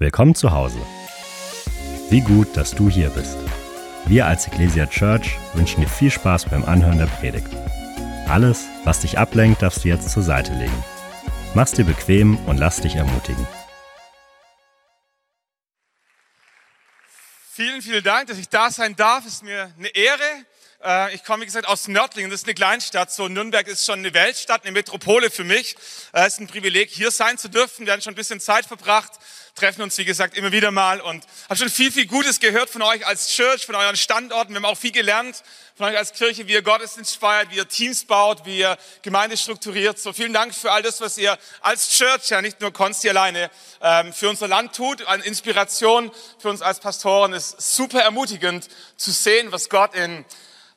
Willkommen zu Hause. Wie gut, dass du hier bist. Wir als Ecclesia Church wünschen dir viel Spaß beim Anhören der Predigt. Alles, was dich ablenkt, darfst du jetzt zur Seite legen. Mach's dir bequem und lass dich ermutigen. Vielen, vielen Dank, dass ich da sein darf. Es ist mir eine Ehre. Äh, ich komme, wie gesagt, aus Nördlingen. Das ist eine Kleinstadt. So Nürnberg ist schon eine Weltstadt, eine Metropole für mich. Äh, es ist ein Privileg, hier sein zu dürfen. Wir haben schon ein bisschen Zeit verbracht treffen uns, wie gesagt, immer wieder mal und habe schon viel, viel Gutes gehört von euch als Church, von euren Standorten. Wir haben auch viel gelernt von euch als Kirche, wie ihr Gottesdienst feiert, wie ihr Teams baut, wie ihr Gemeinde strukturiert. So vielen Dank für all das, was ihr als Church, ja nicht nur Konsti alleine, ähm, für unser Land tut. Eine Inspiration für uns als Pastoren ist super ermutigend zu sehen, was Gott in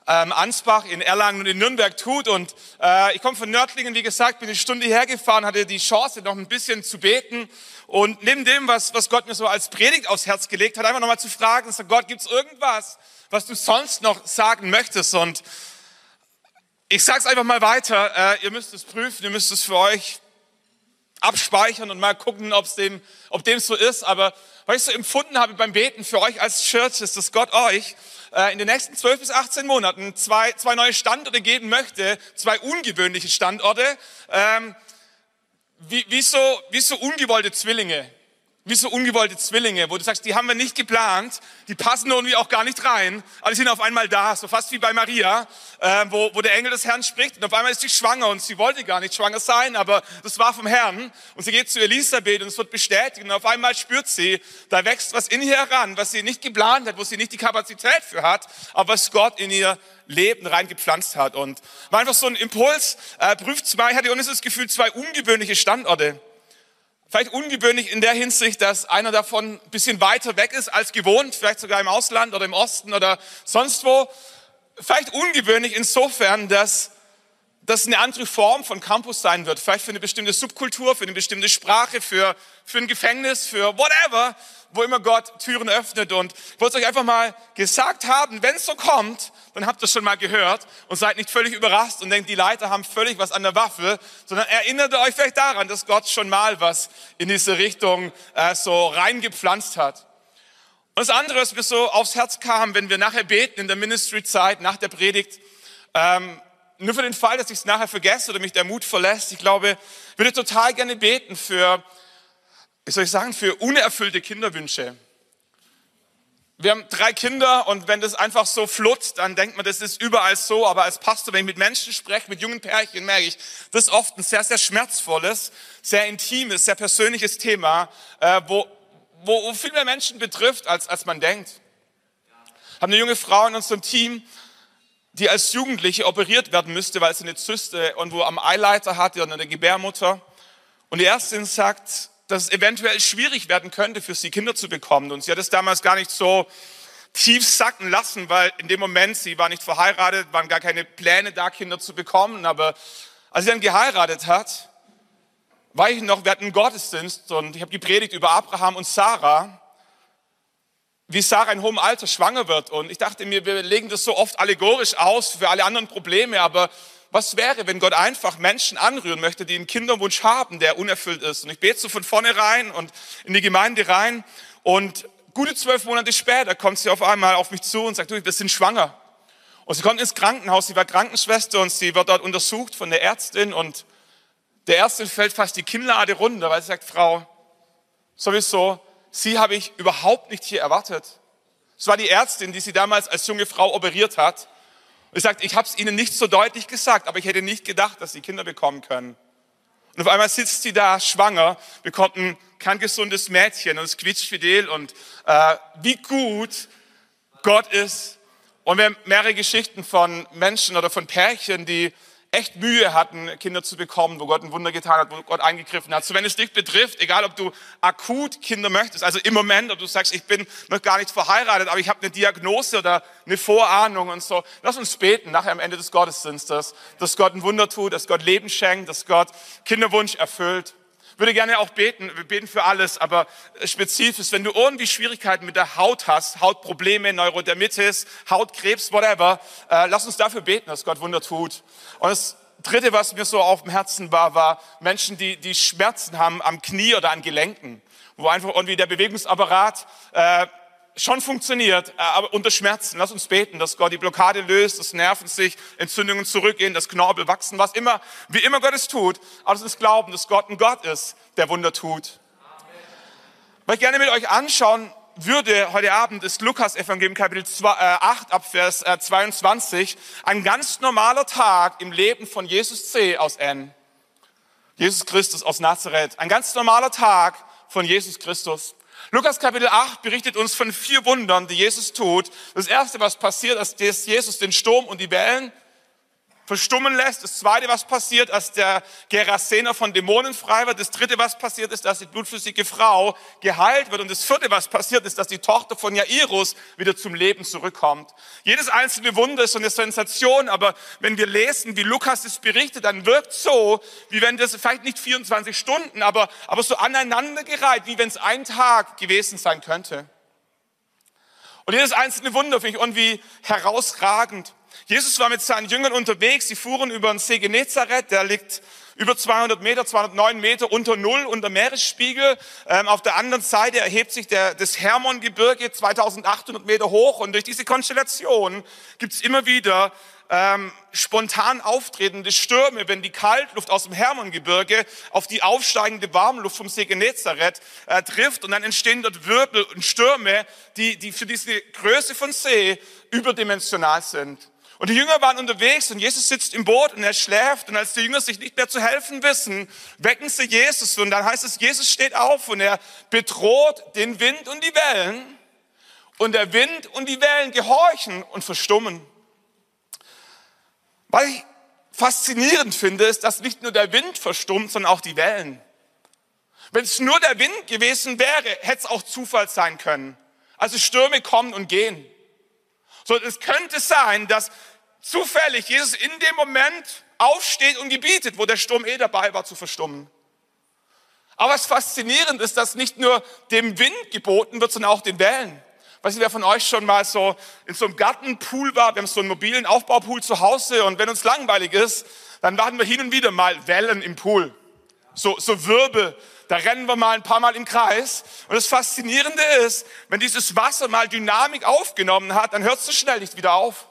ähm, Ansbach, in Erlangen und in Nürnberg tut. Und äh, ich komme von Nördlingen, wie gesagt, bin eine Stunde hergefahren, hatte die Chance, noch ein bisschen zu beten. Und neben dem, was, was Gott mir so als Predigt aufs Herz gelegt hat, einfach nochmal zu fragen, so, Gott, gibt es irgendwas, was du sonst noch sagen möchtest? Und ich sage es einfach mal weiter, äh, ihr müsst es prüfen, ihr müsst es für euch abspeichern und mal gucken, ob's dem, ob dem so ist. Aber was ich so empfunden habe beim Beten für euch als Church, ist, dass Gott euch in den nächsten 12 bis 18 Monaten zwei, zwei neue Standorte geben möchte, zwei ungewöhnliche Standorte, ähm, wie, wie, so, wie so ungewollte Zwillinge wie so ungewollte Zwillinge, wo du sagst, die haben wir nicht geplant, die passen irgendwie auch gar nicht rein, aber die sind auf einmal da, so fast wie bei Maria, äh, wo, wo der Engel des Herrn spricht und auf einmal ist sie schwanger und sie wollte gar nicht schwanger sein, aber das war vom Herrn und sie geht zu Elisabeth und es wird bestätigt und auf einmal spürt sie, da wächst was in ihr heran, was sie nicht geplant hat, wo sie nicht die Kapazität für hat, aber was Gott in ihr Leben reingepflanzt hat. Und war einfach so ein Impuls, äh, prüft zwei, hatte ich das Gefühl, zwei ungewöhnliche Standorte Vielleicht ungewöhnlich in der Hinsicht, dass einer davon ein bisschen weiter weg ist als gewohnt, vielleicht sogar im Ausland oder im Osten oder sonst wo. Vielleicht ungewöhnlich insofern, dass das eine andere Form von Campus sein wird. Vielleicht für eine bestimmte Subkultur, für eine bestimmte Sprache, für, für ein Gefängnis, für whatever, wo immer Gott Türen öffnet. Und ich wollte euch einfach mal gesagt haben, wenn es so kommt, dann habt ihr es schon mal gehört und seid nicht völlig überrascht und denkt, die Leiter haben völlig was an der Waffe, sondern erinnert euch vielleicht daran, dass Gott schon mal was in diese Richtung äh, so reingepflanzt hat. Und das andere, was mir so aufs Herz kam, wenn wir nachher beten in der Ministry-Zeit, nach der Predigt, ähm, nur für den Fall, dass ich es nachher vergesse oder mich der Mut verlässt, ich glaube, würde total gerne beten für, wie soll ich sagen, für unerfüllte Kinderwünsche. Wir haben drei Kinder und wenn das einfach so flutzt, dann denkt man, das ist überall so. Aber als Pastor, wenn ich mit Menschen spreche, mit jungen Pärchen, merke ich, das ist oft ein sehr, sehr schmerzvolles, sehr intimes, sehr persönliches Thema, äh, wo, wo, wo viel mehr Menschen betrifft, als, als man denkt. Haben eine junge Frau in unserem Team, die als Jugendliche operiert werden müsste, weil sie eine Zyste irgendwo am Eileiter hatte oder eine Gebärmutter. Und die Ärztin sagt, dass es eventuell schwierig werden könnte, für sie Kinder zu bekommen. Und sie hat es damals gar nicht so tief sacken lassen, weil in dem Moment, sie war nicht verheiratet, waren gar keine Pläne da, Kinder zu bekommen. Aber als sie dann geheiratet hat, war ich noch, wir hatten einen Gottesdienst und ich habe gepredigt über Abraham und Sarah, wie Sarah in hohem Alter schwanger wird. Und ich dachte mir, wir legen das so oft allegorisch aus für alle anderen Probleme, aber was wäre, wenn Gott einfach Menschen anrühren möchte, die einen Kinderwunsch haben, der unerfüllt ist? Und ich bete so von vorne rein und in die Gemeinde rein. Und gute zwölf Monate später kommt sie auf einmal auf mich zu und sagt, du, wir sind schwanger. Und sie kommt ins Krankenhaus, sie war Krankenschwester und sie wird dort untersucht von der Ärztin und der Ärztin fällt fast die Kinnlade runter, weil sie sagt, Frau, sowieso, sie habe ich überhaupt nicht hier erwartet. Es war die Ärztin, die sie damals als junge Frau operiert hat. Und sie sagt, ich habe es Ihnen nicht so deutlich gesagt, aber ich hätte nicht gedacht, dass Sie Kinder bekommen können. Und auf einmal sitzt sie da schwanger, bekommt ein kerngesundes Mädchen und es quietscht fidel und äh, wie gut Gott ist. Und wir haben mehrere Geschichten von Menschen oder von Pärchen, die echt Mühe hatten, Kinder zu bekommen, wo Gott ein Wunder getan hat, wo Gott eingegriffen hat. So, wenn es dich betrifft, egal ob du akut Kinder möchtest, also im Moment, ob du sagst, ich bin noch gar nicht verheiratet, aber ich habe eine Diagnose oder eine Vorahnung und so, lass uns beten nachher am Ende des Gottesdienstes, dass Gott ein Wunder tut, dass Gott Leben schenkt, dass Gott Kinderwunsch erfüllt. Würde gerne auch beten, wir beten für alles, aber spezifisch, wenn du irgendwie Schwierigkeiten mit der Haut hast, Hautprobleme, Neurodermitis, Hautkrebs, whatever, äh, lass uns dafür beten, dass Gott Wunder tut. Und das Dritte, was mir so auf dem Herzen war, war Menschen, die, die Schmerzen haben am Knie oder an Gelenken wo einfach irgendwie der Bewegungsapparat äh, schon funktioniert, äh, aber unter Schmerzen. Lass uns beten, dass Gott die Blockade löst, dass Nerven sich, Entzündungen zurückgehen, dass Knorpel wachsen, was immer, wie immer Gott es tut. Aber lass uns glauben, dass Gott ein Gott ist, der Wunder tut. Was ich gerne mit euch anschauen würde heute Abend ist Lukas Evangelium Kapitel 2, äh, 8 ab Vers äh, 22. Ein ganz normaler Tag im Leben von Jesus C. aus N. Jesus Christus aus Nazareth. Ein ganz normaler Tag von Jesus Christus. Lukas Kapitel 8 berichtet uns von vier Wundern, die Jesus tut. Das erste, was passiert, ist, dass Jesus den Sturm und die Wellen verstummen lässt. Das zweite, was passiert, als der Gerasener von Dämonen frei wird. Das dritte, was passiert, ist, dass die blutflüssige Frau geheilt wird. Und das vierte, was passiert, ist, dass die Tochter von Jairus wieder zum Leben zurückkommt. Jedes einzelne Wunder ist so eine Sensation, aber wenn wir lesen, wie Lukas es berichtet, dann wirkt so, wie wenn das vielleicht nicht 24 Stunden, aber, aber so aneinandergereiht, wie wenn es ein Tag gewesen sein könnte. Und jedes einzelne Wunder finde ich irgendwie herausragend. Jesus war mit seinen Jüngern unterwegs, sie fuhren über den See Genezareth, der liegt über 200 Meter, 209 Meter unter Null, unter Meeresspiegel. Ähm, auf der anderen Seite erhebt sich der, das Hermongebirge 2800 Meter hoch und durch diese Konstellation gibt es immer wieder ähm, spontan auftretende Stürme, wenn die Kaltluft aus dem Hermongebirge auf die aufsteigende Warmluft vom See Genezareth äh, trifft und dann entstehen dort Wirbel und Stürme, die, die für diese Größe von See überdimensional sind. Und die Jünger waren unterwegs und Jesus sitzt im Boot und er schläft. Und als die Jünger sich nicht mehr zu helfen wissen, wecken sie Jesus. Und dann heißt es, Jesus steht auf und er bedroht den Wind und die Wellen. Und der Wind und die Wellen gehorchen und verstummen. Was ich faszinierend finde, ist, dass nicht nur der Wind verstummt, sondern auch die Wellen. Wenn es nur der Wind gewesen wäre, hätte es auch Zufall sein können. Also Stürme kommen und gehen. So, es könnte sein, dass zufällig Jesus in dem Moment aufsteht und gebietet, wo der Sturm eh dabei war zu verstummen. Aber was faszinierend ist, dass nicht nur dem Wind geboten wird, sondern auch den Wellen. Weiß nicht, wer von euch schon mal so in so einem Gartenpool war? Wir haben so einen mobilen Aufbaupool zu Hause und wenn uns langweilig ist, dann warten wir hin und wieder mal Wellen im Pool. So, so Wirbel. Da rennen wir mal ein paar Mal im Kreis. Und das Faszinierende ist, wenn dieses Wasser mal Dynamik aufgenommen hat, dann hört es so schnell nicht wieder auf.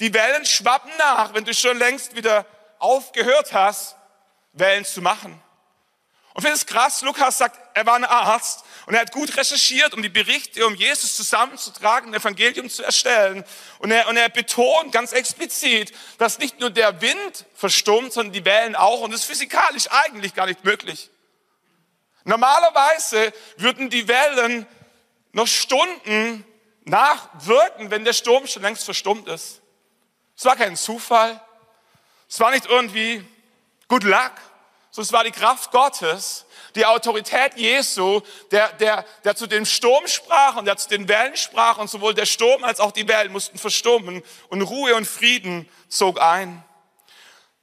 Die Wellen schwappen nach, wenn du schon längst wieder aufgehört hast, Wellen zu machen. Und finde es krass, Lukas sagt, er war ein Arzt und er hat gut recherchiert, um die Berichte um Jesus zusammenzutragen, ein Evangelium zu erstellen. Und er, und er betont ganz explizit, dass nicht nur der Wind verstummt, sondern die Wellen auch. Und das ist physikalisch eigentlich gar nicht möglich. Normalerweise würden die Wellen noch Stunden nachwirken, wenn der Sturm schon längst verstummt ist. Es war kein Zufall. Es war nicht irgendwie good luck, sondern es war die Kraft Gottes, die Autorität Jesu, der, der, der zu dem Sturm sprach und der zu den Wellen sprach und sowohl der Sturm als auch die Wellen mussten verstummen und Ruhe und Frieden zog ein.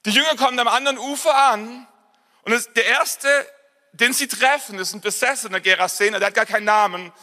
Die Jünger kommen am anderen Ufer an und der erste, den sie treffen, ist ein besessener Gerasener, der hat gar keinen Namen,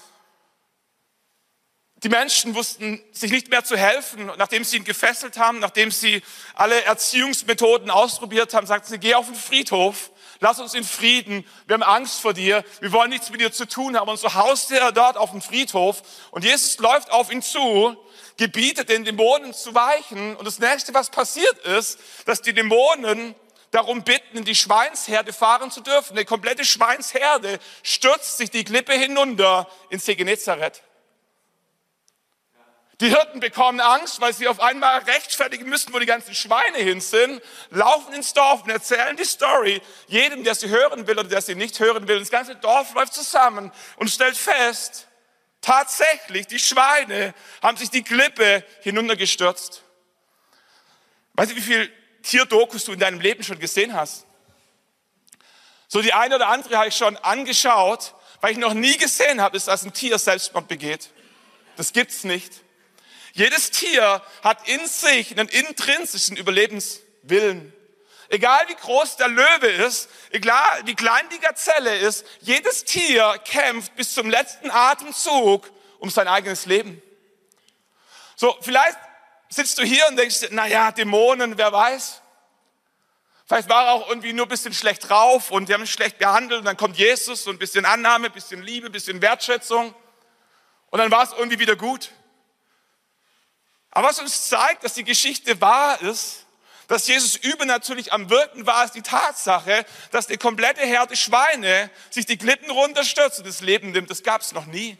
die Menschen wussten sich nicht mehr zu helfen. Nachdem sie ihn gefesselt haben, nachdem sie alle Erziehungsmethoden ausprobiert haben, sagten sie, geh auf den Friedhof, lass uns in Frieden, wir haben Angst vor dir, wir wollen nichts mit dir zu tun haben. Und so hauste er dort auf dem Friedhof und Jesus läuft auf ihn zu, gebietet den Dämonen zu weichen. Und das nächste, was passiert ist, dass die Dämonen darum bitten, in die Schweinsherde fahren zu dürfen. Eine komplette Schweinsherde stürzt sich die Klippe hinunter ins See. Die Hirten bekommen Angst, weil sie auf einmal rechtfertigen müssen, wo die ganzen Schweine hin sind, laufen ins Dorf und erzählen die Story jedem, der sie hören will oder der sie nicht hören will. Das ganze Dorf läuft zusammen und stellt fest, tatsächlich, die Schweine haben sich die Klippe hinuntergestürzt. Weißt du, wie viel Tierdokus du in deinem Leben schon gesehen hast? So die eine oder andere habe ich schon angeschaut, weil ich noch nie gesehen habe, dass ein Tier Selbstmord begeht. Das gibt's nicht. Jedes Tier hat in sich einen intrinsischen Überlebenswillen. Egal wie groß der Löwe ist, egal wie klein die Gazelle ist, jedes Tier kämpft bis zum letzten Atemzug um sein eigenes Leben. So, vielleicht sitzt du hier und denkst, na ja, Dämonen, wer weiß. Vielleicht war er auch irgendwie nur ein bisschen schlecht drauf und die haben ihn schlecht behandelt und dann kommt Jesus, so ein bisschen Annahme, ein bisschen Liebe, ein bisschen Wertschätzung und dann war es irgendwie wieder gut. Aber was uns zeigt, dass die Geschichte wahr ist, dass Jesus übernatürlich am Wirken war, ist die Tatsache, dass die komplette Herde Schweine sich die Klippen runterstürzt und das Leben nimmt. Das gab es noch nie.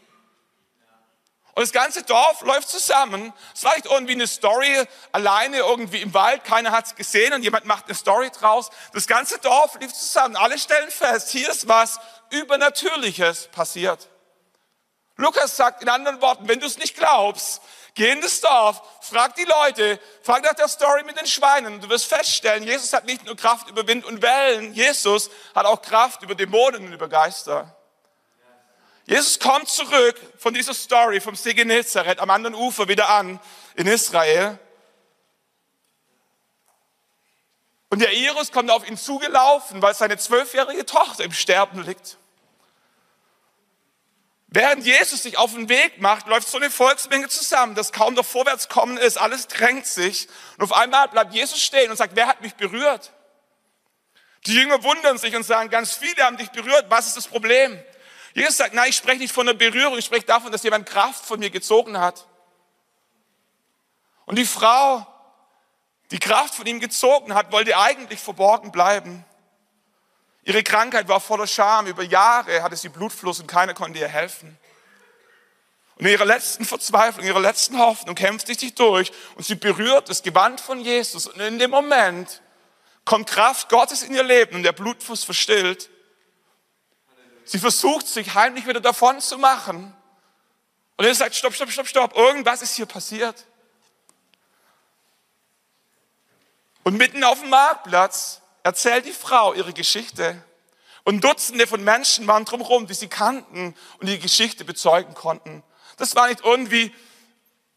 Und das ganze Dorf läuft zusammen. Es war nicht irgendwie eine Story alleine irgendwie im Wald, keiner hat es gesehen und jemand macht eine Story draus. Das ganze Dorf lief zusammen. Alle stellen fest, hier ist was Übernatürliches passiert. Lukas sagt in anderen Worten, wenn du es nicht glaubst, geh in das Dorf, frag die Leute, frag nach der Story mit den Schweinen. Du wirst feststellen, Jesus hat nicht nur Kraft über Wind und Wellen, Jesus hat auch Kraft über Dämonen und über Geister. Jesus kommt zurück von dieser Story vom See Genezareth am anderen Ufer wieder an in Israel. Und der Iris kommt auf ihn zugelaufen, weil seine zwölfjährige Tochter im Sterben liegt. Während Jesus sich auf den Weg macht, läuft so eine Volksmenge zusammen, dass kaum noch Vorwärtskommen ist, alles drängt sich. Und auf einmal bleibt Jesus stehen und sagt, wer hat mich berührt? Die Jünger wundern sich und sagen, ganz viele haben dich berührt, was ist das Problem? Jesus sagt, nein, ich spreche nicht von der Berührung, ich spreche davon, dass jemand Kraft von mir gezogen hat. Und die Frau, die Kraft von ihm gezogen hat, wollte eigentlich verborgen bleiben. Ihre Krankheit war voller Scham. Über Jahre hatte sie Blutfluss und keiner konnte ihr helfen. Und in ihrer letzten Verzweiflung, in ihrer letzten Hoffnung kämpft sie sich durch und sie berührt das Gewand von Jesus. Und in dem Moment kommt Kraft Gottes in ihr Leben und der Blutfluss verstillt. Sie versucht sich heimlich wieder davon zu machen. Und er sagt, stopp, stopp, stopp, stopp, irgendwas ist hier passiert. Und mitten auf dem Marktplatz erzählt die Frau ihre Geschichte. Und Dutzende von Menschen waren drumherum, die sie kannten und die Geschichte bezeugen konnten. Das war nicht irgendwie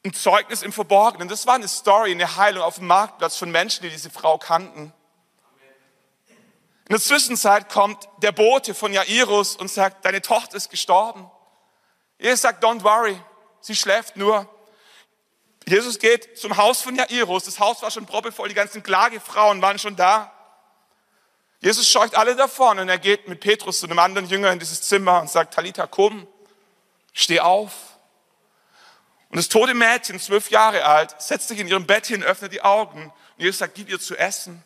ein Zeugnis im Verborgenen, das war eine Story, eine Heilung auf dem Marktplatz von Menschen, die diese Frau kannten. In der Zwischenzeit kommt der Bote von Jairus und sagt, deine Tochter ist gestorben. Jesus sagt, don't worry, sie schläft nur. Jesus geht zum Haus von Jairus. Das Haus war schon proppevoll, die ganzen Klagefrauen waren schon da. Jesus scheucht alle davon und er geht mit Petrus zu einem anderen Jünger in dieses Zimmer und sagt, Talita, komm, steh auf. Und das tote Mädchen, zwölf Jahre alt, setzt sich in ihrem Bett hin, öffnet die Augen und Jesus sagt, gib ihr zu essen.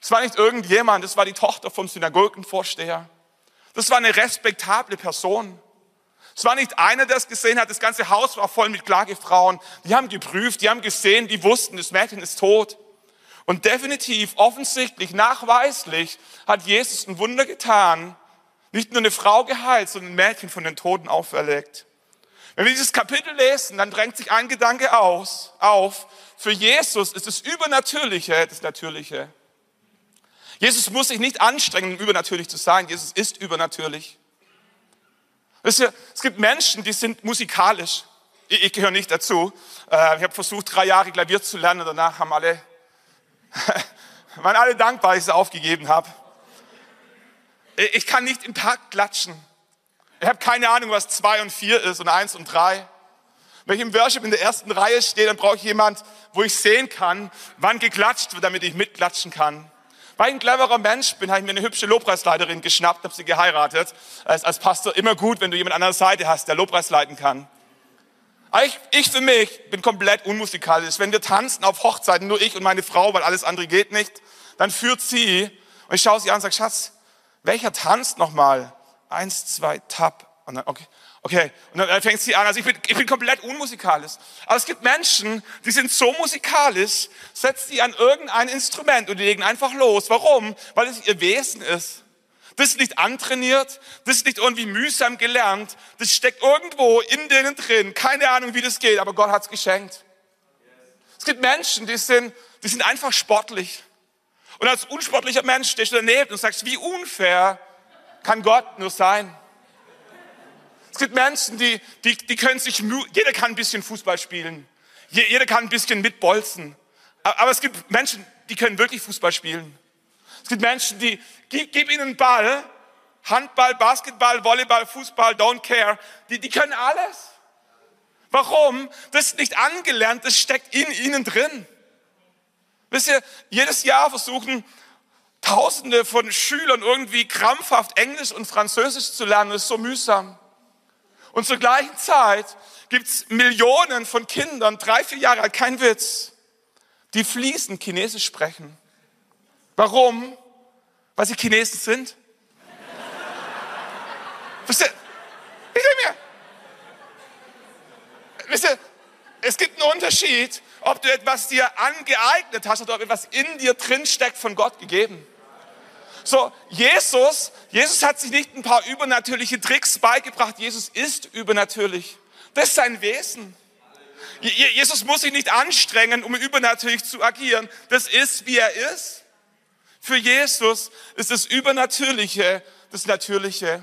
Es war nicht irgendjemand, das war die Tochter vom Synagogenvorsteher. Das war eine respektable Person. Es war nicht einer, der es gesehen hat. Das ganze Haus war voll mit Klagefrauen. Die haben geprüft, die haben gesehen, die wussten, das Mädchen ist tot. Und definitiv, offensichtlich, nachweislich hat Jesus ein Wunder getan. Nicht nur eine Frau geheilt, sondern ein Mädchen von den Toten auferlegt. Wenn wir dieses Kapitel lesen, dann drängt sich ein Gedanke aus, auf. Für Jesus ist das Übernatürliche das Natürliche. Jesus muss sich nicht anstrengen, um übernatürlich zu sein. Jesus ist übernatürlich. Wisst ihr, es gibt Menschen, die sind musikalisch. Ich, ich gehöre nicht dazu. Äh, ich habe versucht, drei Jahre Klavier zu lernen. Danach haben alle, waren alle dankbar, dass ich es aufgegeben habe. Ich kann nicht im Takt klatschen. Ich habe keine Ahnung, was zwei und vier ist und eins und drei. Wenn ich im Worship in der ersten Reihe stehe, dann brauche ich jemand, wo ich sehen kann, wann geklatscht wird, damit ich mitklatschen kann. Weil ich ein cleverer Mensch bin, habe ich mir eine hübsche Lobpreisleiterin geschnappt, habe sie geheiratet. Als, als Pastor immer gut, wenn du jemand an der Seite hast, der Lobpreis leiten kann. Ich, ich für mich bin komplett unmusikalisch. Wenn wir tanzen auf Hochzeiten, nur ich und meine Frau, weil alles andere geht nicht, dann führt sie und ich schaue sie an und sage, Schatz, welcher tanzt nochmal? Eins, zwei, tap. Und dann, okay, Okay, und dann fängt sie an. Also ich bin, ich bin komplett unmusikalisch. Aber es gibt Menschen, die sind so musikalisch, setzt sie an irgendein Instrument und die legen einfach los. Warum? Weil es ihr Wesen ist. Das ist nicht antrainiert, das ist nicht irgendwie mühsam gelernt, das steckt irgendwo in denen drin. Keine Ahnung, wie das geht, aber Gott hat es geschenkt. Es gibt Menschen, die sind, die sind einfach sportlich. Und als unsportlicher Mensch stehst du daneben und sagst, wie unfair kann Gott nur sein? Es gibt Menschen, die, die, die können sich, jeder kann ein bisschen Fußball spielen. Jeder kann ein bisschen mitbolzen. Aber es gibt Menschen, die können wirklich Fußball spielen. Es gibt Menschen, die, gib, gib ihnen einen Ball, Handball, Basketball, Volleyball, Fußball, don't care. Die, die können alles. Warum? Das ist nicht angelernt, das steckt in ihnen drin. Wisst ihr, jedes Jahr versuchen Tausende von Schülern irgendwie krampfhaft Englisch und Französisch zu lernen. Das ist so mühsam. Und zur gleichen Zeit gibt es Millionen von Kindern, drei, vier Jahre alt, kein Witz, die fließend Chinesisch sprechen. Warum? Weil sie Chinesen sind? Wisst ihr, ich mir, wisst ihr, es gibt einen Unterschied, ob du etwas dir angeeignet hast oder ob etwas in dir drin steckt von Gott gegeben. So, Jesus, Jesus hat sich nicht ein paar übernatürliche Tricks beigebracht. Jesus ist übernatürlich. Das ist sein Wesen. Jesus muss sich nicht anstrengen, um übernatürlich zu agieren. Das ist, wie er ist. Für Jesus ist das Übernatürliche das Natürliche.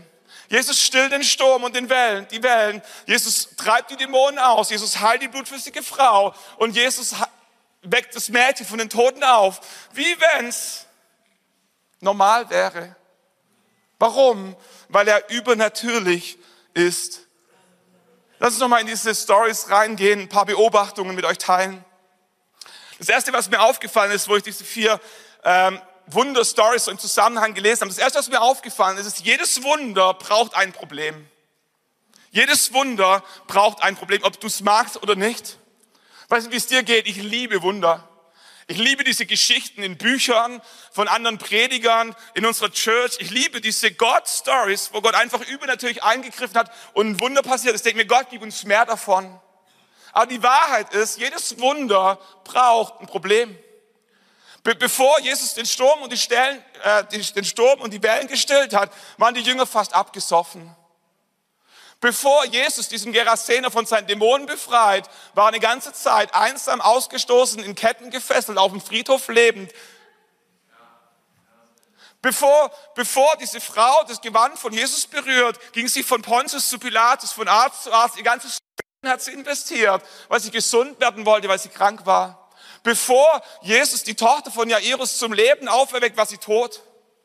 Jesus stillt den Sturm und den Wellen, die Wellen. Jesus treibt die Dämonen aus. Jesus heilt die blutflüssige Frau. Und Jesus weckt das Mädchen von den Toten auf. Wie wenn's normal wäre. Warum? Weil er übernatürlich ist. Lass uns nochmal in diese Stories reingehen, ein paar Beobachtungen mit euch teilen. Das erste, was mir aufgefallen ist, wo ich diese vier ähm, Wunder-Stories so im Zusammenhang gelesen habe, das erste, was mir aufgefallen ist, ist, jedes Wunder braucht ein Problem. Jedes Wunder braucht ein Problem, ob du es magst oder nicht. Weißt du, wie es dir geht? Ich liebe Wunder. Ich liebe diese Geschichten in Büchern von anderen Predigern in unserer Church. Ich liebe diese God-Stories, wo Gott einfach übernatürlich eingegriffen hat und ein Wunder passiert. Ich denke mir, Gott, gib uns mehr davon. Aber die Wahrheit ist, jedes Wunder braucht ein Problem. Be bevor Jesus den Sturm und die Stellen, äh, den Sturm und die Wellen gestillt hat, waren die Jünger fast abgesoffen. Bevor Jesus diesen Gerasener von seinen Dämonen befreit, war eine ganze Zeit einsam ausgestoßen, in Ketten gefesselt, auf dem Friedhof lebend. Bevor, bevor diese Frau das Gewand von Jesus berührt, ging sie von Pontius zu Pilatus, von Arzt zu Arzt. Ihr ganzes hat sie investiert, weil sie gesund werden wollte, weil sie krank war. Bevor Jesus die Tochter von Jairus zum Leben auferweckt, war sie tot,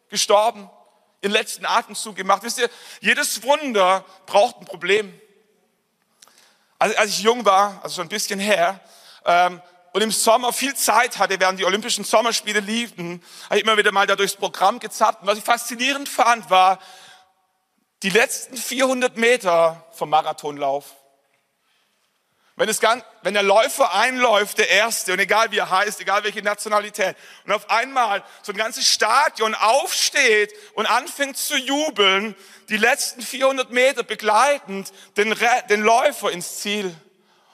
gestorben ihren letzten Atemzug gemacht. Wisst ihr, jedes Wunder braucht ein Problem. Also, als ich jung war, also schon ein bisschen her, ähm, und im Sommer viel Zeit hatte, während die Olympischen Sommerspiele liefen, habe ich immer wieder mal da durchs Programm gezappt. Und was ich faszinierend fand, war die letzten 400 Meter vom Marathonlauf. Wenn, es ganz, wenn der Läufer einläuft, der Erste, und egal wie er heißt, egal welche Nationalität, und auf einmal so ein ganzes Stadion aufsteht und anfängt zu jubeln, die letzten 400 Meter begleitend den, den Läufer ins Ziel.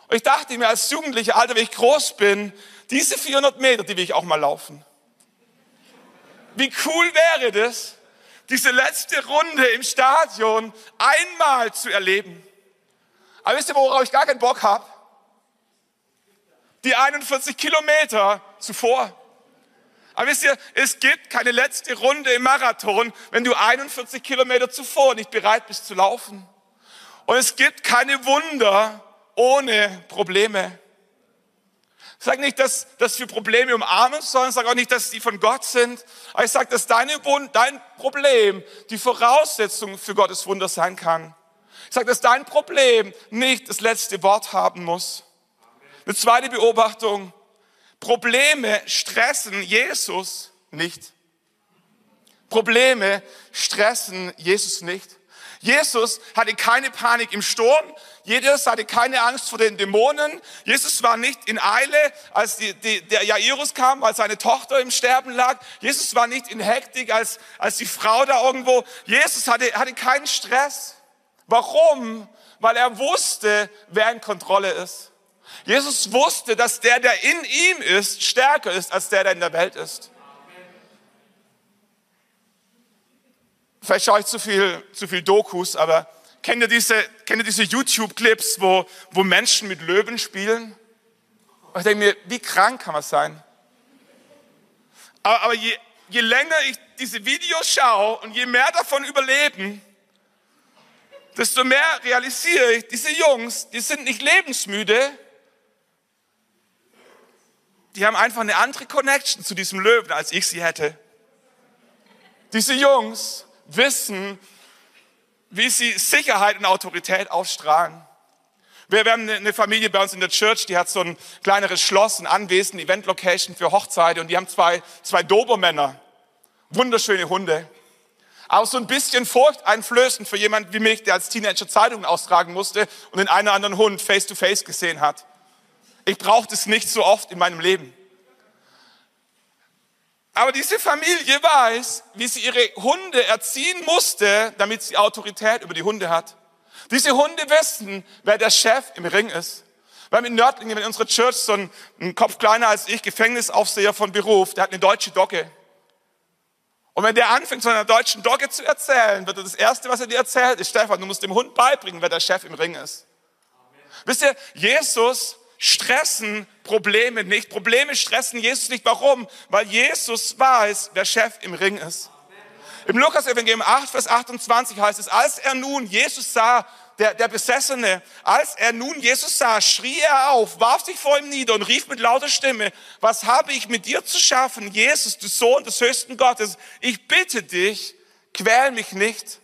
Und ich dachte mir als Jugendlicher, Alter, wenn ich groß bin, diese 400 Meter, die will ich auch mal laufen. Wie cool wäre das, diese letzte Runde im Stadion einmal zu erleben. Aber wisst ihr, worauf ich gar keinen Bock habe? Die 41 Kilometer zuvor. Aber wisst ihr, es gibt keine letzte Runde im Marathon, wenn du 41 Kilometer zuvor nicht bereit bist zu laufen. Und es gibt keine Wunder ohne Probleme. Sage nicht, dass, dass wir Probleme umarmen sollen, sage auch nicht, dass die von Gott sind. Aber ich sage, dass deine, dein Problem die Voraussetzung für Gottes Wunder sein kann. Ich sage, dass dein Problem nicht das letzte Wort haben muss. Eine zweite Beobachtung. Probleme stressen Jesus nicht. Probleme stressen Jesus nicht. Jesus hatte keine Panik im Sturm. Jesus hatte keine Angst vor den Dämonen. Jesus war nicht in Eile, als die, die, der Jairus kam, als seine Tochter im Sterben lag. Jesus war nicht in Hektik, als, als die Frau da irgendwo. Jesus hatte, hatte keinen Stress. Warum? Weil er wusste, wer in Kontrolle ist. Jesus wusste, dass der, der in ihm ist, stärker ist als der, der in der Welt ist. Vielleicht schaue ich zu viel, zu viel Dokus, aber kennt ihr diese, kennt ihr diese YouTube-Clips, wo, wo Menschen mit Löwen spielen? Und ich denke mir, wie krank kann man sein? Aber, aber je, je länger ich diese Videos schaue und je mehr davon überleben, desto mehr realisiere ich, diese Jungs, die sind nicht lebensmüde, die haben einfach eine andere Connection zu diesem Löwen, als ich sie hätte. Diese Jungs wissen, wie sie Sicherheit und Autorität ausstrahlen. Wir, wir haben eine Familie bei uns in der Church, die hat so ein kleineres Schloss, ein Anwesen, Event-Location für Hochzeiten und die haben zwei, zwei Dobermänner. Wunderschöne Hunde. Auch so ein bisschen furchteinflößend für jemanden wie mich, der als Teenager Zeitungen austragen musste und den einen oder anderen Hund face to face gesehen hat. Ich brauche das nicht so oft in meinem Leben. Aber diese Familie weiß, wie sie ihre Hunde erziehen musste, damit sie Autorität über die Hunde hat. Diese Hunde wissen, wer der Chef im Ring ist. Wir haben in Nördlingen in unserer Church so einen Kopf kleiner als ich, Gefängnisaufseher von Beruf, der hat eine deutsche Dogge. Und wenn der anfängt, von einer deutschen Dogge zu erzählen, wird er das Erste, was er dir erzählt, ist, Stefan, du musst dem Hund beibringen, wer der Chef im Ring ist. Amen. Wisst ihr, Jesus stressen Probleme nicht. Probleme stressen Jesus nicht. Warum? Weil Jesus weiß, wer Chef im Ring ist. Im Lukas-Evangelium 8, Vers 28 heißt es, als er nun Jesus sah, der, der Besessene, als er nun Jesus sah, schrie er auf, warf sich vor ihm nieder und rief mit lauter Stimme, was habe ich mit dir zu schaffen, Jesus, du Sohn des höchsten Gottes? Ich bitte dich, quäl mich nicht.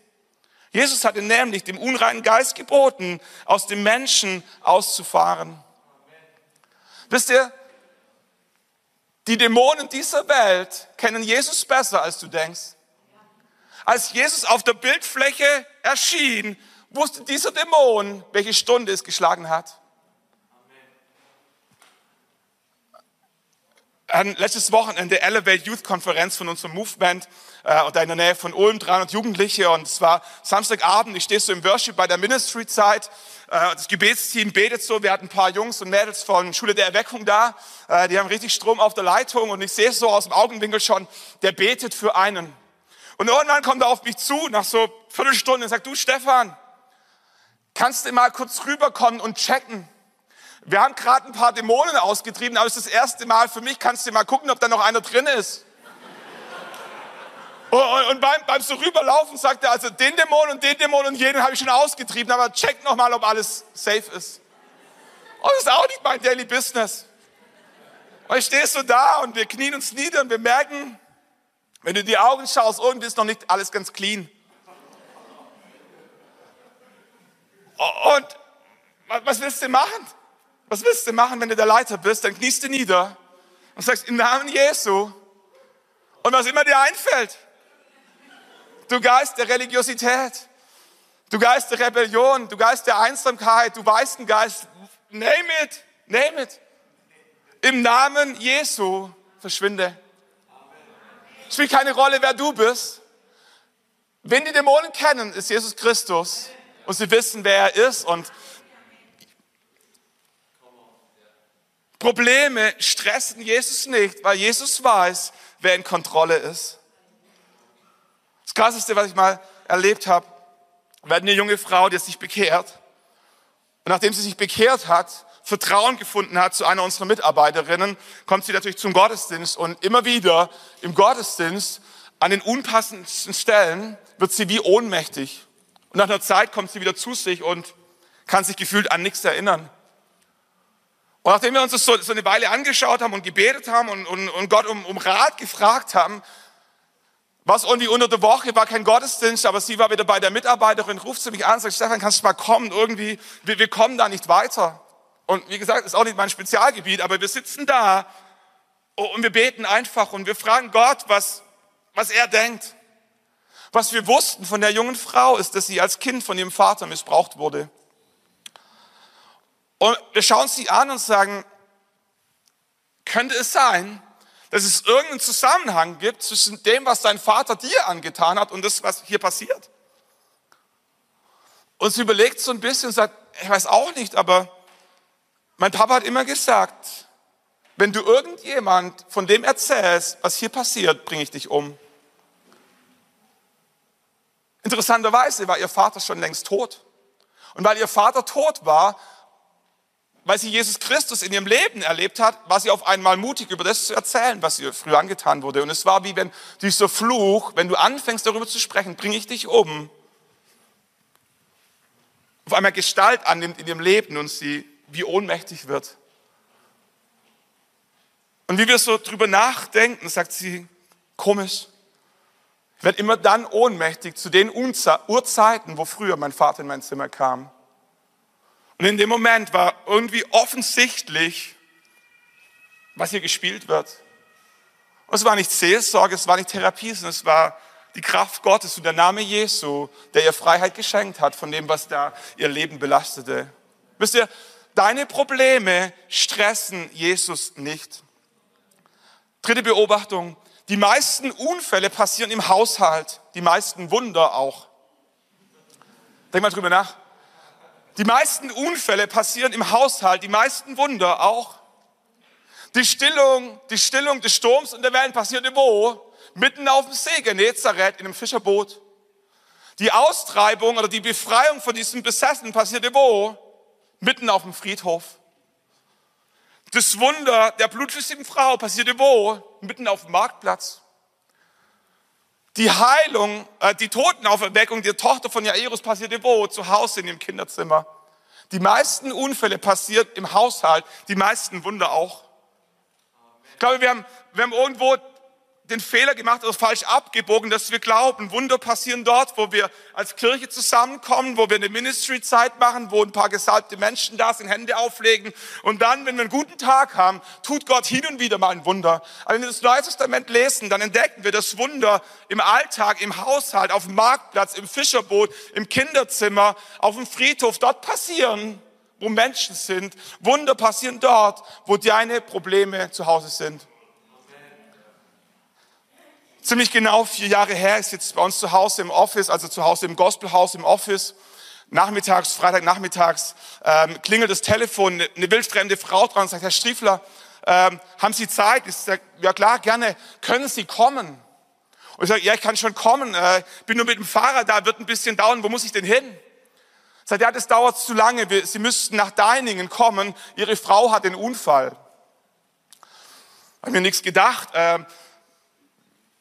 Jesus hatte nämlich dem unreinen Geist geboten, aus dem Menschen auszufahren. Wisst ihr, die Dämonen dieser Welt kennen Jesus besser, als du denkst. Als Jesus auf der Bildfläche erschien, wusste dieser Dämon, welche Stunde es geschlagen hat. Amen. Letztes Wochenende Elevate Youth Konferenz von unserem Movement äh, und in der Nähe von Ulm, 300 Jugendliche und es war Samstagabend, ich stehe so im Worship bei der Ministry-Zeit, äh, das Gebetsteam betet so, wir hatten ein paar Jungs und Mädels von Schule der Erweckung da, äh, die haben richtig Strom auf der Leitung und ich sehe so aus dem Augenwinkel schon, der betet für einen. Und irgendwann kommt er auf mich zu, nach so Viertelstunde und sagt, du Stefan, kannst du mal kurz rüberkommen und checken? Wir haben gerade ein paar Dämonen ausgetrieben, aber es ist das erste Mal für mich. Kannst du mal gucken, ob da noch einer drin ist? Und, beim, beim so rüberlaufen sagt er, also den Dämon und den Dämon und jeden habe ich schon ausgetrieben, aber check noch mal, ob alles safe ist. Und das ist auch nicht mein Daily Business. Und ich stehe so da und wir knien uns nieder und wir merken, wenn du in die Augen schaust, irgendwie ist noch nicht alles ganz clean. Und was willst du machen? Was willst du machen, wenn du der Leiter bist? Dann kniest du nieder und sagst im Namen Jesu und was immer dir einfällt. Du Geist der Religiosität, du Geist der Rebellion, du Geist der Einsamkeit, du weißt Geist, name it, name it. Im Namen Jesu verschwinde. Es spielt keine Rolle, wer du bist. Wenn die Dämonen kennen, ist Jesus Christus und sie wissen, wer er ist und Probleme stressen Jesus nicht, weil Jesus weiß, wer in Kontrolle ist. Das Krasseste, was ich mal erlebt habe, war eine junge Frau, die sich bekehrt. Und nachdem sie sich bekehrt hat, Vertrauen gefunden hat zu einer unserer Mitarbeiterinnen, kommt sie natürlich zum Gottesdienst und immer wieder im Gottesdienst an den unpassendsten Stellen wird sie wie ohnmächtig. Und nach einer Zeit kommt sie wieder zu sich und kann sich gefühlt an nichts erinnern. Und nachdem wir uns das so, so eine Weile angeschaut haben und gebetet haben und, und, und Gott um, um Rat gefragt haben, was irgendwie unter der Woche war kein Gottesdienst, aber sie war wieder bei der Mitarbeiterin, ruft sie mich an, sagt, Stefan, kannst du mal kommen? Irgendwie, wir, wir kommen da nicht weiter. Und wie gesagt, ist auch nicht mein Spezialgebiet, aber wir sitzen da und wir beten einfach und wir fragen Gott, was, was er denkt. Was wir wussten von der jungen Frau ist, dass sie als Kind von ihrem Vater missbraucht wurde. Und wir schauen sie an und sagen, könnte es sein, dass es irgendeinen Zusammenhang gibt zwischen dem, was dein Vater dir angetan hat und das, was hier passiert? Und sie überlegt so ein bisschen und sagt, ich weiß auch nicht, aber mein Papa hat immer gesagt, wenn du irgendjemand von dem erzählst, was hier passiert, bringe ich dich um. Interessanterweise war ihr Vater schon längst tot. Und weil ihr Vater tot war, weil sie Jesus Christus in ihrem Leben erlebt hat, war sie auf einmal mutig, über das zu erzählen, was ihr früher angetan wurde. Und es war wie wenn dieser Fluch, wenn du anfängst darüber zu sprechen, bringe ich dich um, auf einmal Gestalt annimmt in ihrem Leben und sie wie ohnmächtig wird. Und wie wir so drüber nachdenken, sagt sie, komisch, ich werde immer dann ohnmächtig zu den Uhrzeiten, wo früher mein Vater in mein Zimmer kam. Und in dem Moment war irgendwie offensichtlich, was hier gespielt wird. Und es war nicht Seelsorge, es war nicht Therapie, sondern es war die Kraft Gottes und der Name Jesu, der ihr Freiheit geschenkt hat von dem, was da ihr Leben belastete. Wisst ihr, deine Probleme stressen Jesus nicht. Dritte Beobachtung. Die meisten Unfälle passieren im Haushalt, die meisten Wunder auch. Denk mal drüber nach. Die meisten Unfälle passieren im Haushalt, die meisten Wunder auch. Die Stillung, die Stillung des Sturms und der Wellen passierte wo? Mitten auf dem See, Genezareth, in einem Fischerboot. Die Austreibung oder die Befreiung von diesem Besessen passierte wo? Mitten auf dem Friedhof. Das Wunder der blutflüssigen Frau passierte wo? Mitten auf dem Marktplatz. Die Heilung, äh, die Totenauferweckung der Tochter von Jairus passierte wo? Zu Hause in ihrem Kinderzimmer. Die meisten Unfälle passiert im Haushalt, die meisten Wunder auch. Ich glaube, wir haben, wir haben irgendwo den Fehler gemacht oder falsch abgebogen, dass wir glauben, Wunder passieren dort, wo wir als Kirche zusammenkommen, wo wir eine Ministry-Zeit machen, wo ein paar gesalbte Menschen da sind, Hände auflegen und dann, wenn wir einen guten Tag haben, tut Gott hin und wieder mal ein Wunder. Aber wenn wir das Neue Testament lesen, dann entdecken wir das Wunder im Alltag, im Haushalt, auf dem Marktplatz, im Fischerboot, im Kinderzimmer, auf dem Friedhof, dort passieren wo Menschen sind. Wunder passieren dort, wo deine Probleme zu Hause sind ziemlich genau vier Jahre her, ist jetzt bei uns zu Hause im Office, also zu Hause im Gospelhaus im Office. Nachmittags, Freitagnachmittags, ähm, klingelt das Telefon, eine wildfremde Frau dran und sagt, Herr Striefler, ähm, haben Sie Zeit? Ich sage, ja klar, gerne, können Sie kommen? Und ich sage, ja, ich kann schon kommen, äh, bin nur mit dem Fahrrad da, wird ein bisschen dauern, wo muss ich denn hin? Sagt, ja, das dauert zu lange, Sie müssten nach Deiningen kommen, Ihre Frau hat den Unfall. Habe mir nichts gedacht, äh,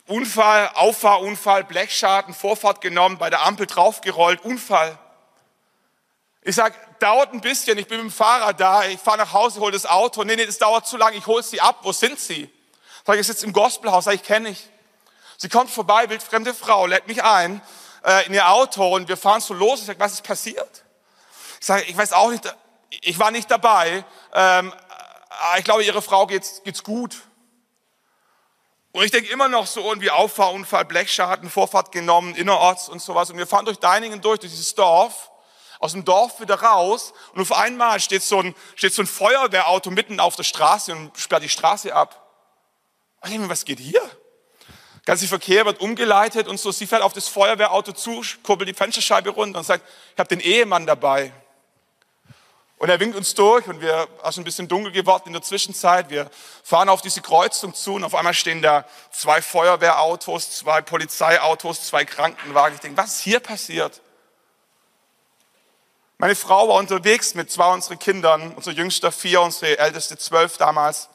Unfall, Auffahrunfall, Blechschaden, Vorfahrt genommen, bei der Ampel draufgerollt, Unfall. Ich sage, dauert ein bisschen, ich bin mit dem Fahrrad da, ich fahre nach Hause, hole das Auto. Nee, nee, das dauert zu lange, ich hole sie ab. Wo sind sie? Sag ich, sitze im Gospelhaus, sag ich, kenne ich. Sie kommt vorbei, wildfremde Frau, lädt mich ein äh, in ihr Auto und wir fahren so los. Ich sage, was ist passiert? Ich sage, ich weiß auch nicht, ich war nicht dabei. Ähm, ich glaube, ihre Frau geht's, geht's gut. Und ich denke immer noch so irgendwie Auffahrunfall, Blechschaden, Vorfahrt genommen, innerorts und sowas. Und wir fahren durch Deiningen durch, durch dieses Dorf, aus dem Dorf wieder raus. Und auf einmal steht so ein, steht so ein Feuerwehrauto mitten auf der Straße und sperrt die Straße ab. Und ich denke mir, was geht hier? Ganze Verkehr wird umgeleitet und so. Sie fährt auf das Feuerwehrauto zu, kurbelt die Fensterscheibe runter und sagt, ich habe den Ehemann dabei. Und er winkt uns durch und wir, es ein bisschen dunkel geworden in der Zwischenzeit. Wir fahren auf diese Kreuzung zu und auf einmal stehen da zwei Feuerwehrautos, zwei Polizeiautos, zwei Krankenwagen. Ich denke, was ist hier passiert? Meine Frau war unterwegs mit zwei unserer Kindern, unser jüngster vier, unsere älteste zwölf damals.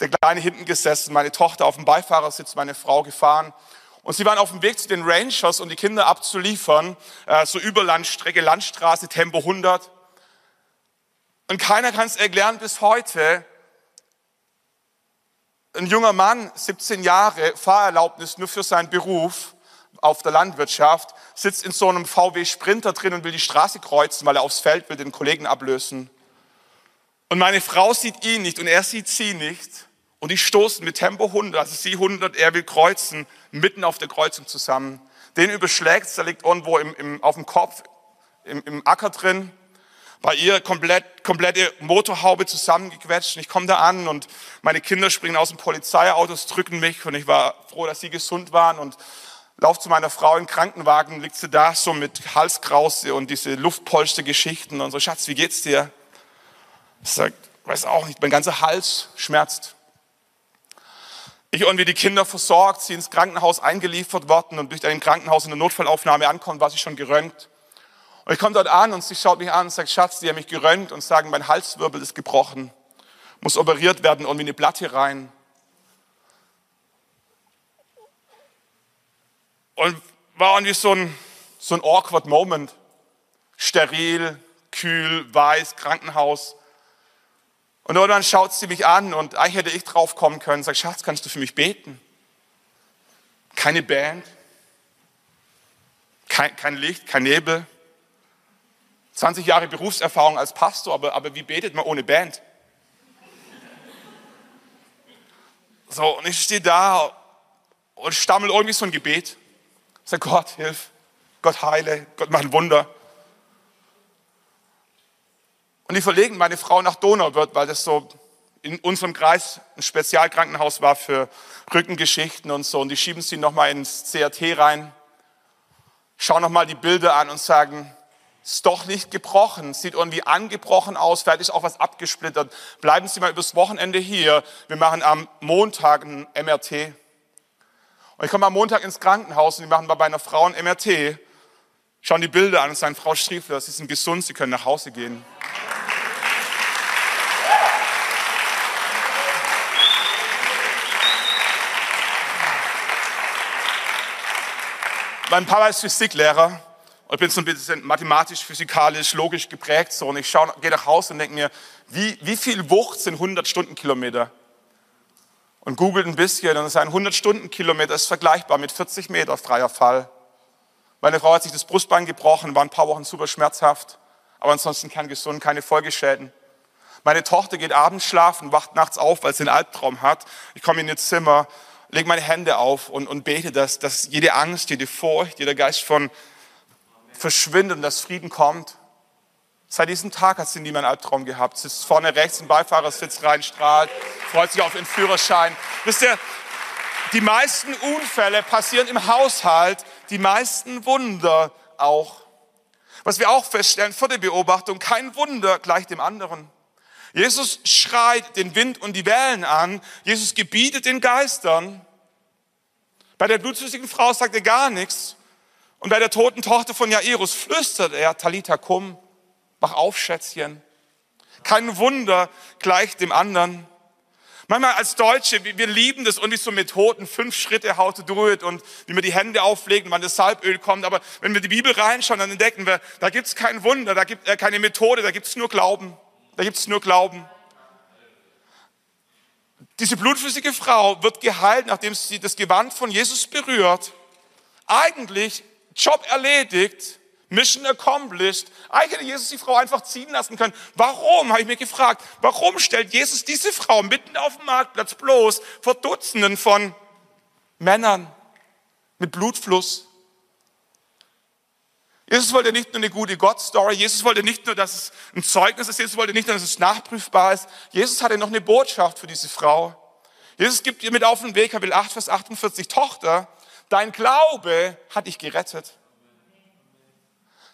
Der Kleine hinten gesessen, meine Tochter auf dem Beifahrersitz, meine Frau gefahren. Und sie waren auf dem Weg zu den Rangers, um die Kinder abzuliefern, äh, so Überlandstrecke, Landstraße, Tempo 100. Und keiner kann es erklären bis heute. Ein junger Mann, 17 Jahre, Fahrerlaubnis nur für seinen Beruf auf der Landwirtschaft, sitzt in so einem VW Sprinter drin und will die Straße kreuzen, weil er aufs Feld will, den Kollegen ablösen. Und meine Frau sieht ihn nicht und er sieht sie nicht. Und die stoßen mit Tempo 100, also sie 100, er will kreuzen, mitten auf der Kreuzung zusammen. Den überschlägt der liegt irgendwo im, im, auf dem Kopf, im, im Acker drin bei ihr komplett, komplette Motorhaube zusammengequetscht. Und ich komme da an und meine Kinder springen aus dem Polizeiautos, drücken mich und ich war froh, dass sie gesund waren und lauf zu meiner Frau im Krankenwagen, liegt sie da so mit Halskrause und diese Luftpolster-Geschichten und so, Schatz, wie geht's dir? Ich sag, weiß auch nicht, mein ganzer Hals schmerzt. Ich irgendwie die Kinder versorgt, sie ins Krankenhaus eingeliefert worden und durch ein Krankenhaus in der Notfallaufnahme ankommt, war sie schon gerönt. Und ich komme dort an und sie schaut mich an und sagt, Schatz, die haben mich gerönt und sagen, mein Halswirbel ist gebrochen, muss operiert werden und wie eine Platte rein. Und war irgendwie so ein, so ein awkward Moment. Steril, kühl, weiß, Krankenhaus. Und irgendwann schaut sie mich an und eigentlich hätte ich drauf kommen können, sagt, Schatz, kannst du für mich beten? Keine Band, kein, kein Licht, kein Nebel 20 Jahre Berufserfahrung als Pastor, aber, aber wie betet man ohne Band? So, und ich stehe da und stammel irgendwie so ein Gebet. Ich sage, Gott, hilf, Gott heile, Gott mach ein Wunder. Und die verlegen meine Frau nach Donauwörth, weil das so in unserem Kreis ein Spezialkrankenhaus war für Rückengeschichten und so. Und die schieben sie nochmal ins CRT rein, schauen nochmal die Bilder an und sagen, ist doch nicht gebrochen, sieht irgendwie angebrochen aus, vielleicht ist auch was abgesplittert. Bleiben Sie mal übers Wochenende hier. Wir machen am Montag ein MRT. Und ich komme am Montag ins Krankenhaus und die machen bei einer Frau ein MRT, schauen die Bilder an und sagen, Frau Striefler, Sie sind gesund, Sie können nach Hause gehen. Mein Papa ist Physiklehrer ich bin so ein bisschen mathematisch, physikalisch, logisch geprägt. So. Und ich schaue, gehe nach Hause und denke mir, wie, wie viel Wucht sind 100 Stundenkilometer? Und googelt ein bisschen und sagen, 100 Stundenkilometer ist vergleichbar mit 40 Meter freier Fall. Meine Frau hat sich das Brustbein gebrochen, war ein paar Wochen super schmerzhaft, aber ansonsten kein gesund, keine Folgeschäden. Meine Tochter geht abends schlafen, wacht nachts auf, weil sie einen Albtraum hat. Ich komme in ihr Zimmer, lege meine Hände auf und, und bete, dass, dass jede Angst, jede Furcht, jeder Geist von verschwindet und dass Frieden kommt. Seit diesem Tag hat sie nie mehr einen Albtraum gehabt. Sie ist vorne rechts im Beifahrersitz rein, strahlt, freut sich auf ihren Führerschein. Wisst ihr, die meisten Unfälle passieren im Haushalt, die meisten Wunder auch. Was wir auch feststellen, vor der Beobachtung, kein Wunder gleich dem anderen. Jesus schreit den Wind und die Wellen an. Jesus gebietet den Geistern. Bei der blutflüssigen Frau sagt er gar nichts. Und bei der toten Tochter von Jairus flüstert er, Talita kum, mach auf, Schätzchen. Kein Wunder gleich dem anderen. Manchmal als Deutsche, wir lieben das und wie so Methoden, fünf Schritte, how to do it und wie man die Hände auflegt und wann das Salböl kommt. Aber wenn wir die Bibel reinschauen, dann entdecken wir, da gibt es kein Wunder, da gibt es keine Methode, da gibt es nur Glauben. Da gibt es nur Glauben. Diese blutflüssige Frau wird geheilt, nachdem sie das Gewand von Jesus berührt. Eigentlich Job erledigt, Mission accomplished. Eigentlich hätte Jesus die Frau einfach ziehen lassen können. Warum, habe ich mir gefragt, warum stellt Jesus diese Frau mitten auf dem Marktplatz bloß vor Dutzenden von Männern mit Blutfluss? Jesus wollte nicht nur eine gute Gott-Story, Jesus wollte nicht nur, dass es ein Zeugnis ist, Jesus wollte nicht nur, dass es nachprüfbar ist. Jesus hatte noch eine Botschaft für diese Frau. Jesus gibt ihr mit auf den Weg, Kapitel 8, Vers 48, Tochter, dein Glaube hat dich gerettet.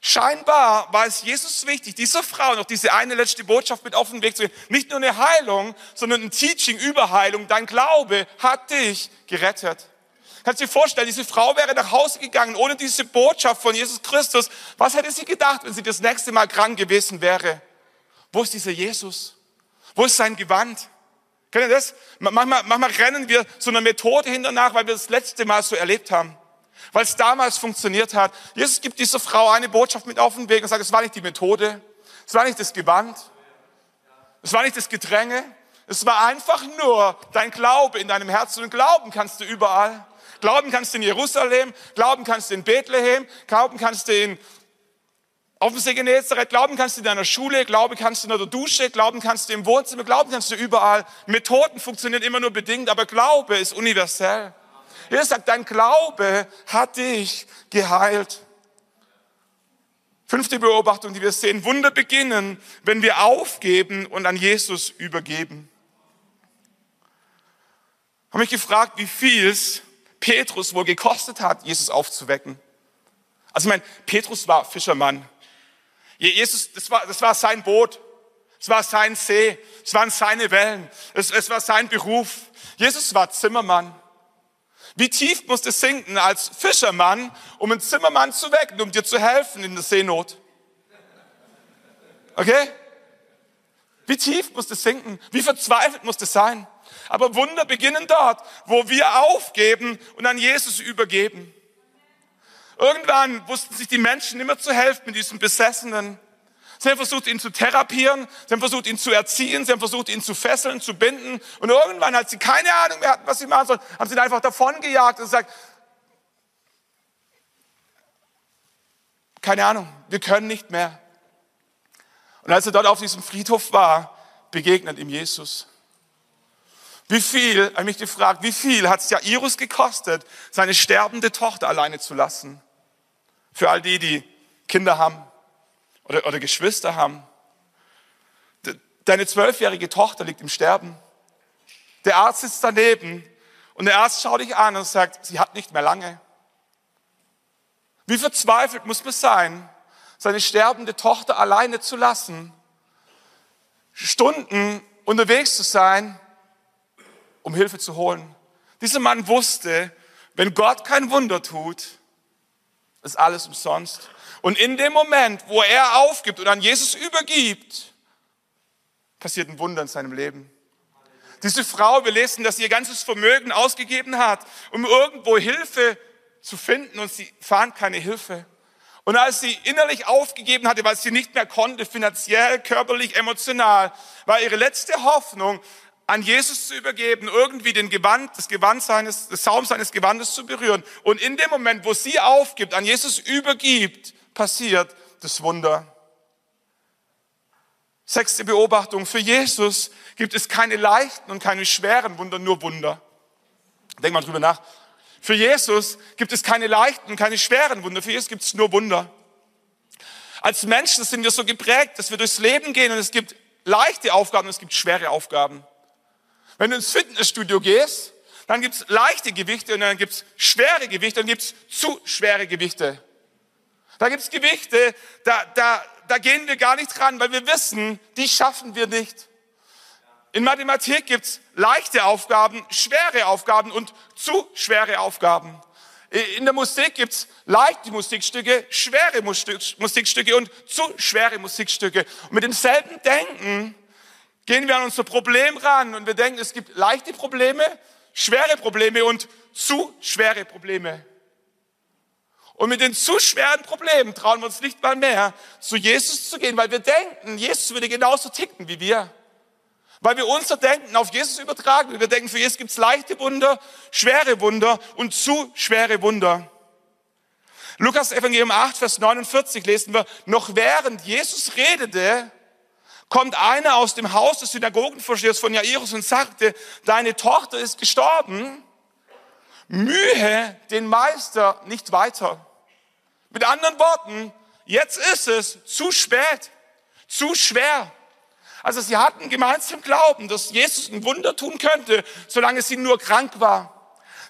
Scheinbar war es Jesus wichtig, dieser Frau noch diese eine letzte Botschaft mit auf den Weg zu geben. Nicht nur eine Heilung, sondern ein Teaching über Heilung. Dein Glaube hat dich gerettet. Kannst du dir vorstellen, diese Frau wäre nach Hause gegangen ohne diese Botschaft von Jesus Christus. Was hätte sie gedacht, wenn sie das nächste Mal krank gewesen wäre? Wo ist dieser Jesus? Wo ist sein Gewand? Kennt ihr das? Manchmal, manchmal rennen wir so einer Methode hinterher, weil wir das letzte Mal so erlebt haben. Weil es damals funktioniert hat. Jesus gibt dieser Frau eine Botschaft mit auf den Weg und sagt, es war nicht die Methode, es war nicht das Gewand, es war nicht das Gedränge, es war einfach nur dein Glaube in deinem Herzen. Und glauben kannst du überall. Glauben kannst du in Jerusalem, glauben kannst du in Bethlehem, glauben kannst du in auf dem See Genezareth, glauben kannst du in deiner Schule, glauben kannst du in der Dusche, glauben kannst du im Wohnzimmer, glauben kannst du überall. Methoden funktionieren immer nur bedingt, aber Glaube ist universell. Jesus sagt, dein Glaube hat dich geheilt. Fünfte Beobachtung, die wir sehen. Wunder beginnen, wenn wir aufgeben und an Jesus übergeben. Ich habe mich gefragt, wie viel es Petrus wohl gekostet hat, Jesus aufzuwecken. Also ich meine, Petrus war Fischermann. Jesus, das war, das war sein Boot. Es war sein See. Es waren seine Wellen. Es, es war sein Beruf. Jesus war Zimmermann. Wie tief musst du sinken als Fischermann, um einen Zimmermann zu wecken, um dir zu helfen in der Seenot? Okay? Wie tief musst du sinken? Wie verzweifelt musst du sein? Aber Wunder beginnen dort, wo wir aufgeben und an Jesus übergeben. Irgendwann wussten sich die Menschen immer zu helfen mit diesem Besessenen. Sie haben versucht, ihn zu therapieren, sie haben versucht, ihn zu erziehen, sie haben versucht, ihn zu fesseln, zu binden. Und irgendwann, als sie keine Ahnung mehr hatten, was sie machen sollen, haben sie ihn einfach davongejagt und gesagt, keine Ahnung, wir können nicht mehr. Und als er dort auf diesem Friedhof war, begegnet ihm Jesus. Wie viel, habe mich gefragt, wie viel hat es Jairus gekostet, seine sterbende Tochter alleine zu lassen? Für all die, die Kinder haben oder, oder Geschwister haben. Deine zwölfjährige Tochter liegt im Sterben. Der Arzt sitzt daneben und der Arzt schaut dich an und sagt, sie hat nicht mehr lange. Wie verzweifelt muss man sein, seine sterbende Tochter alleine zu lassen, Stunden unterwegs zu sein, um Hilfe zu holen. Dieser Mann wusste, wenn Gott kein Wunder tut, ist alles umsonst. Und in dem Moment, wo er aufgibt und an Jesus übergibt, passiert ein Wunder in seinem Leben. Diese Frau, wir lesen, dass sie ihr ganzes Vermögen ausgegeben hat, um irgendwo Hilfe zu finden und sie fand keine Hilfe. Und als sie innerlich aufgegeben hatte, weil sie nicht mehr konnte, finanziell, körperlich, emotional, war ihre letzte Hoffnung, an Jesus zu übergeben, irgendwie den Gewand, das Gewand seines, das Saum seines Gewandes zu berühren. Und in dem Moment, wo sie aufgibt, an Jesus übergibt, passiert das Wunder. Sechste Beobachtung. Für Jesus gibt es keine leichten und keine schweren Wunder, nur Wunder. Denk mal drüber nach. Für Jesus gibt es keine leichten und keine schweren Wunder. Für Jesus gibt es nur Wunder. Als Menschen sind wir so geprägt, dass wir durchs Leben gehen und es gibt leichte Aufgaben und es gibt schwere Aufgaben. Wenn du ins Fitnessstudio gehst, dann gibt's leichte Gewichte und dann gibt's schwere Gewichte und dann gibt's zu schwere Gewichte. Da gibt's Gewichte, da, da, da gehen wir gar nicht dran, weil wir wissen, die schaffen wir nicht. In Mathematik gibt's leichte Aufgaben, schwere Aufgaben und zu schwere Aufgaben. In der Musik gibt's leichte Musikstücke, schwere Musikstücke und zu schwere Musikstücke. Und mit demselben Denken gehen wir an unser Problem ran und wir denken, es gibt leichte Probleme, schwere Probleme und zu schwere Probleme. Und mit den zu schweren Problemen trauen wir uns nicht mal mehr, zu Jesus zu gehen, weil wir denken, Jesus würde genauso ticken wie wir. Weil wir unser Denken auf Jesus übertragen. Wir denken, für Jesus gibt es leichte Wunder, schwere Wunder und zu schwere Wunder. Lukas Evangelium 8, Vers 49 lesen wir, noch während Jesus redete, kommt einer aus dem Haus des Synagogenvorstehers von Jairus und sagte, deine Tochter ist gestorben, mühe den Meister nicht weiter. Mit anderen Worten, jetzt ist es zu spät, zu schwer. Also sie hatten gemeinsam Glauben, dass Jesus ein Wunder tun könnte, solange sie nur krank war.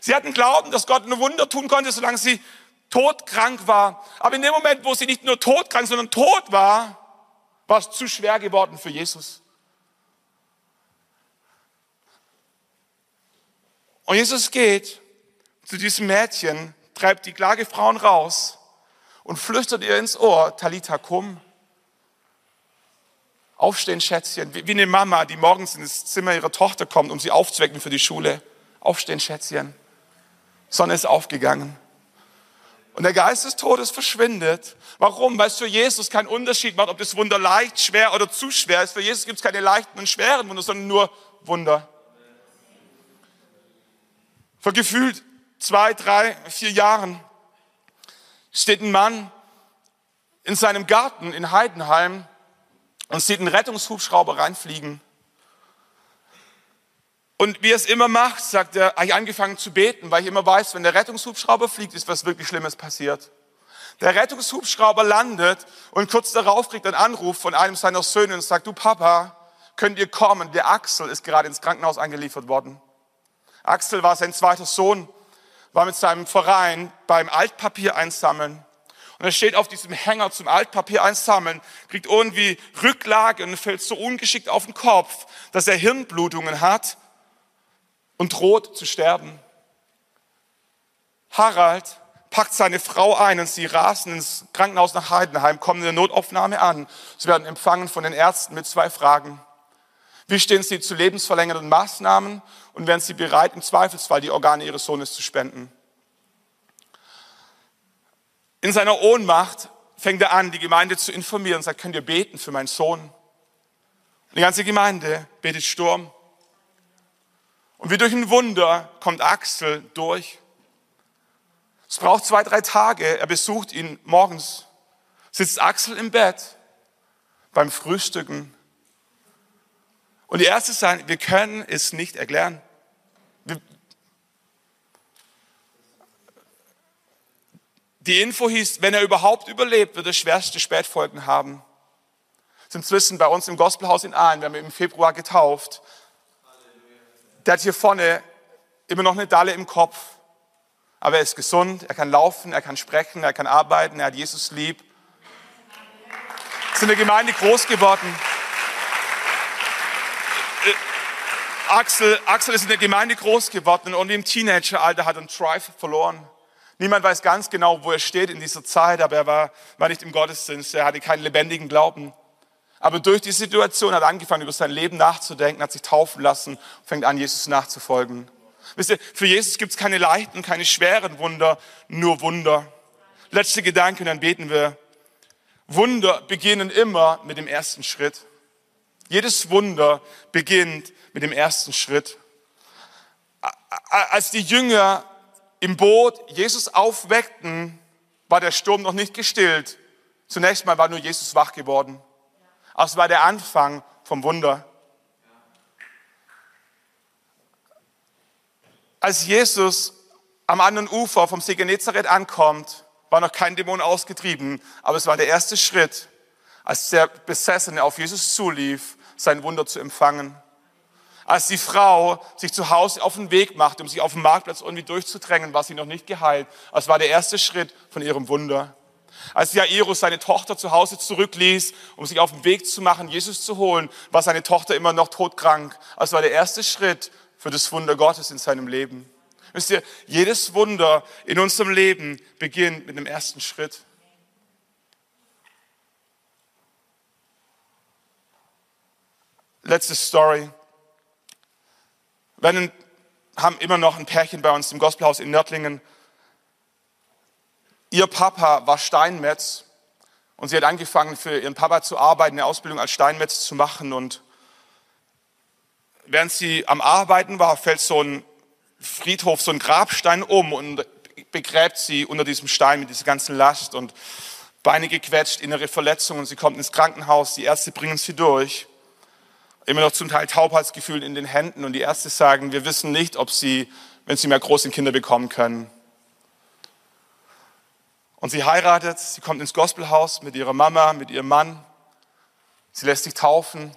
Sie hatten Glauben, dass Gott ein Wunder tun konnte, solange sie todkrank war. Aber in dem Moment, wo sie nicht nur todkrank, sondern tot war, war es zu schwer geworden für Jesus. Und Jesus geht zu diesem Mädchen, treibt die Klagefrauen raus und flüstert ihr ins Ohr, Talita kum. Aufstehen, Schätzchen, wie eine Mama, die morgens ins Zimmer ihrer Tochter kommt, um sie aufzuwecken für die Schule. Aufstehen, Schätzchen. Sonne ist aufgegangen. Und der Geist des Todes verschwindet. Warum? Weil es für Jesus keinen Unterschied macht, ob das Wunder leicht, schwer oder zu schwer ist. Für Jesus gibt es keine leichten und schweren Wunder, sondern nur Wunder. Vor gefühlt zwei, drei, vier Jahren steht ein Mann in seinem Garten in Heidenheim und sieht einen Rettungshubschrauber reinfliegen. Und wie er es immer macht, sagt er, habe ich angefangen zu beten, weil ich immer weiß, wenn der Rettungshubschrauber fliegt, ist was wirklich Schlimmes passiert. Der Rettungshubschrauber landet und kurz darauf kriegt einen Anruf von einem seiner Söhne und sagt, du Papa, könnt ihr kommen? Der Axel ist gerade ins Krankenhaus eingeliefert worden. Axel war sein zweiter Sohn, war mit seinem Verein beim Altpapier einsammeln. Und er steht auf diesem Hänger zum Altpapier einsammeln, kriegt irgendwie Rücklage und fällt so ungeschickt auf den Kopf, dass er Hirnblutungen hat und droht zu sterben. Harald packt seine Frau ein und sie rasen ins Krankenhaus nach Heidenheim, kommen in der Notaufnahme an. Sie werden empfangen von den Ärzten mit zwei Fragen. Wie stehen sie zu lebensverlängernden Maßnahmen und wären sie bereit, im Zweifelsfall die Organe ihres Sohnes zu spenden? In seiner Ohnmacht fängt er an, die Gemeinde zu informieren und sagt, könnt ihr beten für meinen Sohn? Und die ganze Gemeinde betet Sturm. Und wie durch ein Wunder kommt Axel durch. Es braucht zwei, drei Tage. Er besucht ihn morgens. Sitzt Axel im Bett. beim Frühstücken. Und die erste sein, wir können es nicht erklären. Wir die Info hieß, wenn er überhaupt überlebt, wird er schwerste Spätfolgen haben. Sind inzwischen bei uns im Gospelhaus in Aalen, wir haben ihn im Februar getauft. Der hat hier vorne immer noch eine Dalle im Kopf, aber er ist gesund, er kann laufen, er kann sprechen, er kann arbeiten, er hat Jesus lieb. Ist in der Gemeinde groß geworden. Äh, Axel, Axel ist in der Gemeinde groß geworden und im Teenageralter hat er einen Drive verloren. Niemand weiß ganz genau, wo er steht in dieser Zeit, aber er war, war nicht im Gottesdienst, er hatte keinen lebendigen Glauben. Aber durch die Situation hat er angefangen, über sein Leben nachzudenken, hat sich taufen lassen, fängt an, Jesus nachzufolgen. Wisst ihr, für Jesus gibt es keine leichten, keine schweren Wunder, nur Wunder. Letzter Gedanke und dann beten wir. Wunder beginnen immer mit dem ersten Schritt. Jedes Wunder beginnt mit dem ersten Schritt. Als die Jünger im Boot Jesus aufweckten, war der Sturm noch nicht gestillt. Zunächst mal war nur Jesus wach geworden. Aber es war der Anfang vom Wunder. Als Jesus am anderen Ufer vom See Genezareth ankommt, war noch kein Dämon ausgetrieben, aber es war der erste Schritt, als der Besessene auf Jesus zulief, sein Wunder zu empfangen. Als die Frau sich zu Hause auf den Weg machte, um sich auf dem Marktplatz irgendwie durchzudrängen, war sie noch nicht geheilt. Es war der erste Schritt von ihrem Wunder. Als Jairus seine Tochter zu Hause zurückließ, um sich auf den Weg zu machen, Jesus zu holen, war seine Tochter immer noch todkrank. Es war der erste Schritt für das Wunder Gottes in seinem Leben. Wisst ihr, jedes Wunder in unserem Leben beginnt mit dem ersten Schritt. Letzte Story. Wir haben immer noch ein Pärchen bei uns im Gospelhaus in Nördlingen. Ihr Papa war Steinmetz und sie hat angefangen, für ihren Papa zu arbeiten, eine Ausbildung als Steinmetz zu machen. Und während sie am Arbeiten war, fällt so ein Friedhof, so ein Grabstein um und begräbt sie unter diesem Stein mit dieser ganzen Last und Beine gequetscht, innere Verletzungen. Sie kommt ins Krankenhaus, die Ärzte bringen sie durch. Immer noch zum Teil Taubheitsgefühl in den Händen und die Ärzte sagen, wir wissen nicht, ob sie, wenn sie mehr große Kinder bekommen können. Und sie heiratet, sie kommt ins Gospelhaus mit ihrer Mama, mit ihrem Mann. Sie lässt sich taufen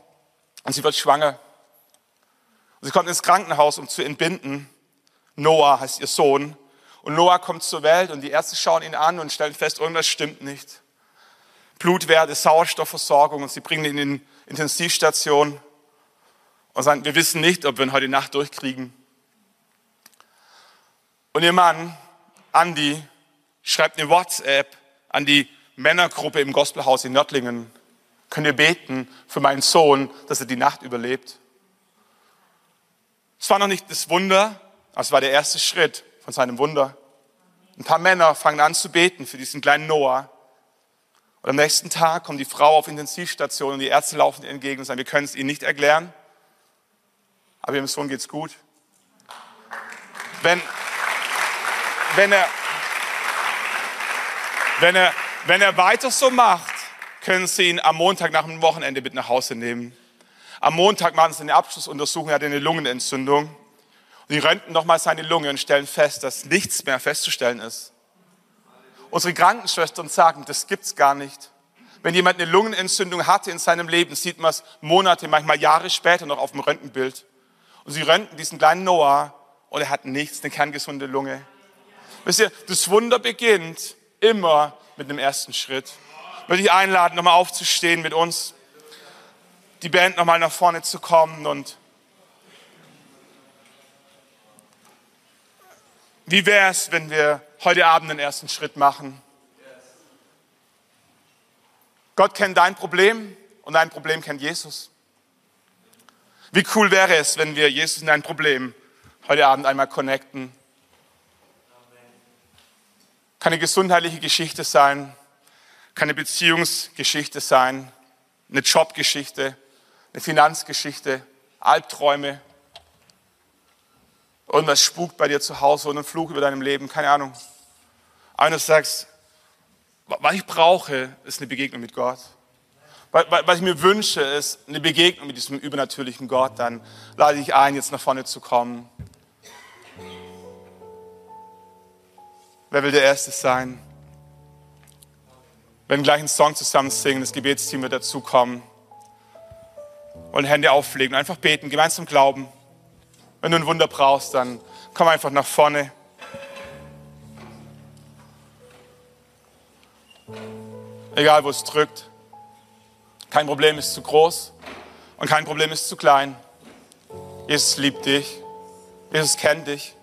und sie wird schwanger. Und sie kommt ins Krankenhaus, um zu entbinden. Noah heißt ihr Sohn. Und Noah kommt zur Welt und die Ärzte schauen ihn an und stellen fest, irgendwas stimmt nicht. Blutwerte, Sauerstoffversorgung und sie bringen ihn in die Intensivstation und sagen, wir wissen nicht, ob wir ihn heute Nacht durchkriegen. Und ihr Mann, Andy, schreibt eine WhatsApp an die Männergruppe im Gospelhaus in Nördlingen. Könnt ihr beten für meinen Sohn, dass er die Nacht überlebt? Es war noch nicht das Wunder, aber es war der erste Schritt von seinem Wunder. Ein paar Männer fangen an zu beten für diesen kleinen Noah. Und am nächsten Tag kommt die Frau auf Intensivstation und die Ärzte laufen ihr entgegen und sagen, wir können es ihnen nicht erklären, aber ihrem Sohn geht's gut. Wenn, wenn, er, wenn, er, wenn er weiter so macht, können sie ihn am Montag nach dem Wochenende mit nach Hause nehmen. Am Montag machen sie eine Abschlussuntersuchung, er hat eine Lungenentzündung. Sie röntgen nochmal seine Lunge und stellen fest, dass nichts mehr festzustellen ist. Unsere Krankenschwestern sagen, das gibt's gar nicht. Wenn jemand eine Lungenentzündung hatte in seinem Leben, sieht man es Monate, manchmal Jahre später noch auf dem Röntgenbild. Und sie röntgen diesen kleinen Noah und er hat nichts, eine kerngesunde Lunge. Wisst ihr, das Wunder beginnt immer mit dem ersten Schritt. Ich möchte dich einladen, nochmal aufzustehen mit uns, die Band nochmal nach vorne zu kommen und Wie wäre es, wenn wir heute Abend den ersten Schritt machen? Gott kennt dein Problem und dein Problem kennt Jesus. Wie cool wäre es, wenn wir Jesus in dein Problem heute Abend einmal connecten? Kann eine gesundheitliche Geschichte sein, kann eine Beziehungsgeschichte sein, eine Jobgeschichte, eine Finanzgeschichte, Albträume, Irgendwas spukt bei dir zu Hause und ein Fluch über deinem Leben, keine Ahnung. Aber du sagst, was ich brauche, ist eine Begegnung mit Gott. Was ich mir wünsche, ist eine Begegnung mit diesem übernatürlichen Gott. Dann lade ich ein, jetzt nach vorne zu kommen. Wer will der Erste sein? Wir werden gleich einen Song zusammen singen, das Gebetsteam wird dazukommen. Wollen Hände auflegen, einfach beten, gemeinsam glauben. Wenn du ein Wunder brauchst, dann komm einfach nach vorne. Egal, wo es drückt. Kein Problem ist zu groß und kein Problem ist zu klein. Jesus liebt dich. Jesus kennt dich.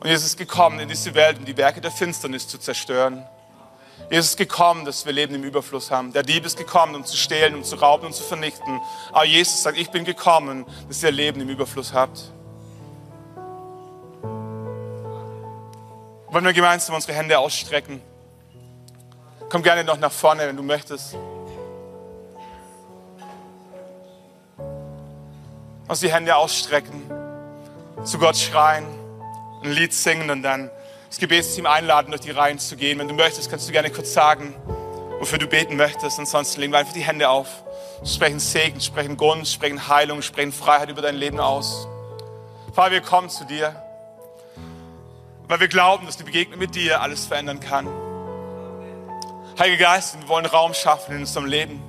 Und Jesus ist gekommen in diese Welt, um die Werke der Finsternis zu zerstören. Jesus ist gekommen, dass wir Leben im Überfluss haben. Der Dieb ist gekommen, um zu stehlen, um zu rauben und zu vernichten. Aber Jesus sagt, ich bin gekommen, dass ihr Leben im Überfluss habt. Wollen wir gemeinsam unsere Hände ausstrecken? Komm gerne noch nach vorne, wenn du möchtest. Uns die Hände ausstrecken, zu Gott schreien ein Lied singen und dann das Gebetsteam einladen, durch die Reihen zu gehen. Wenn du möchtest, kannst du gerne kurz sagen, wofür du beten möchtest. Ansonsten legen wir einfach die Hände auf, sprechen Segen, sprechen Gunst, sprechen Heilung, sprechen Freiheit über dein Leben aus. Vater, wir kommen zu dir, weil wir glauben, dass die Begegnung mit dir alles verändern kann. Heiliger Geist, wir wollen Raum schaffen in unserem Leben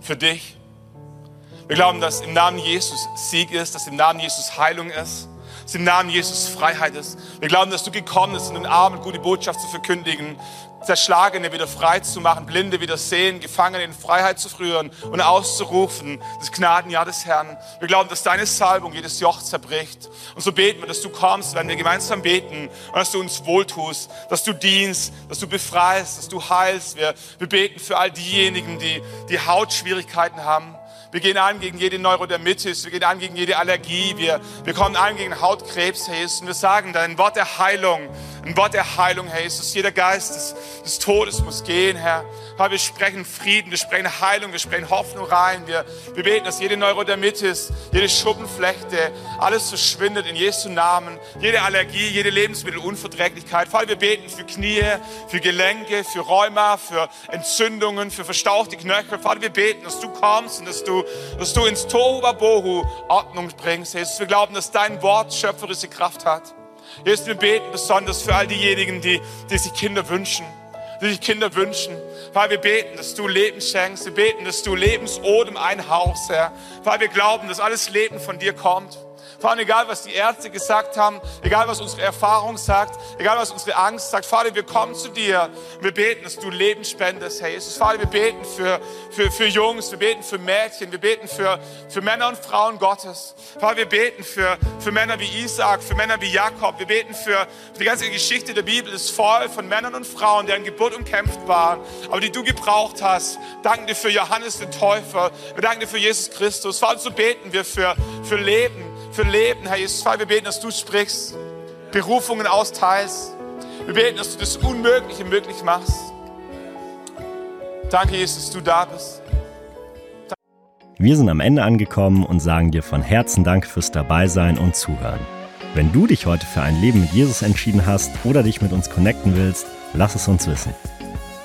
für dich. Wir glauben, dass im Namen Jesus Sieg ist, dass im Namen Jesus Heilung ist dass im Namen Jesus Freiheit ist. Wir glauben, dass du gekommen bist, um den Armen gute Botschaft zu verkündigen, Zerschlagene wieder frei zu machen, Blinde wieder sehen, Gefangene in Freiheit zu führen und auszurufen, das Gnadenjahr des Herrn. Wir glauben, dass deine Salbung jedes Joch zerbricht. Und so beten wir, dass du kommst, wenn wir gemeinsam beten und dass du uns wohltust, dass du dienst, dass du befreist, dass du heilst. Wir, wir beten für all diejenigen, die, die Hautschwierigkeiten haben wir gehen an gegen jede Neurodermitis, wir gehen an gegen jede Allergie, wir, wir kommen an gegen Hautkrebs, Jesus. Und wir sagen dein Wort der Heilung, ein Wort der Heilung, Herr Jesus. Jeder Geist des, des Todes muss gehen, Herr. Herr, wir sprechen Frieden, wir sprechen Heilung, wir sprechen Hoffnung rein. Wir, wir beten, dass jede Neurodermitis, jede Schuppenflechte, alles verschwindet in Jesu Namen. Jede Allergie, jede Lebensmittelunverträglichkeit. Vater, wir beten für Knie, für Gelenke, für Rheuma, für Entzündungen, für verstauchte Knöchel. Vater, wir beten, dass du kommst und dass du, dass du ins Tohuwabohu Ordnung bringst. Jesus, wir glauben, dass dein Wort schöpferische Kraft hat. Jesus, wir beten besonders für all diejenigen, die, die sich Kinder wünschen die sich Kinder wünschen. Vater, wir beten, dass du Leben schenkst. Wir beten, dass du Lebensodem einhauchst, Herr. Vater, wir glauben, dass alles Leben von dir kommt. Vater, egal was die Ärzte gesagt haben, egal was unsere Erfahrung sagt, egal was unsere Angst sagt, Vater, wir kommen zu dir und wir beten, dass du Leben spendest, Herr Jesus. Vater, wir beten für, für, für Jungs, wir beten für Mädchen, wir beten für, für Männer und Frauen Gottes. Vater, wir beten für, für Männer wie Isaac, für Männer wie Jakob, wir beten für, die ganze Geschichte der Bibel ist voll von Männern und Frauen, deren Geburt umkämpft waren, aber die du gebraucht hast. Danken dir für Johannes den Täufer, wir danken dir für Jesus Christus. Vater, so beten wir für, für Leben, für Leben, Herr Jesus. Wir beten, dass du sprichst, Berufungen austeilst. Wir beten, dass du das Unmögliche möglich machst. Danke, Jesus, dass du da bist. Wir sind am Ende angekommen und sagen dir von Herzen Dank fürs Dabeisein und Zuhören. Wenn du dich heute für ein Leben mit Jesus entschieden hast oder dich mit uns connecten willst, lass es uns wissen.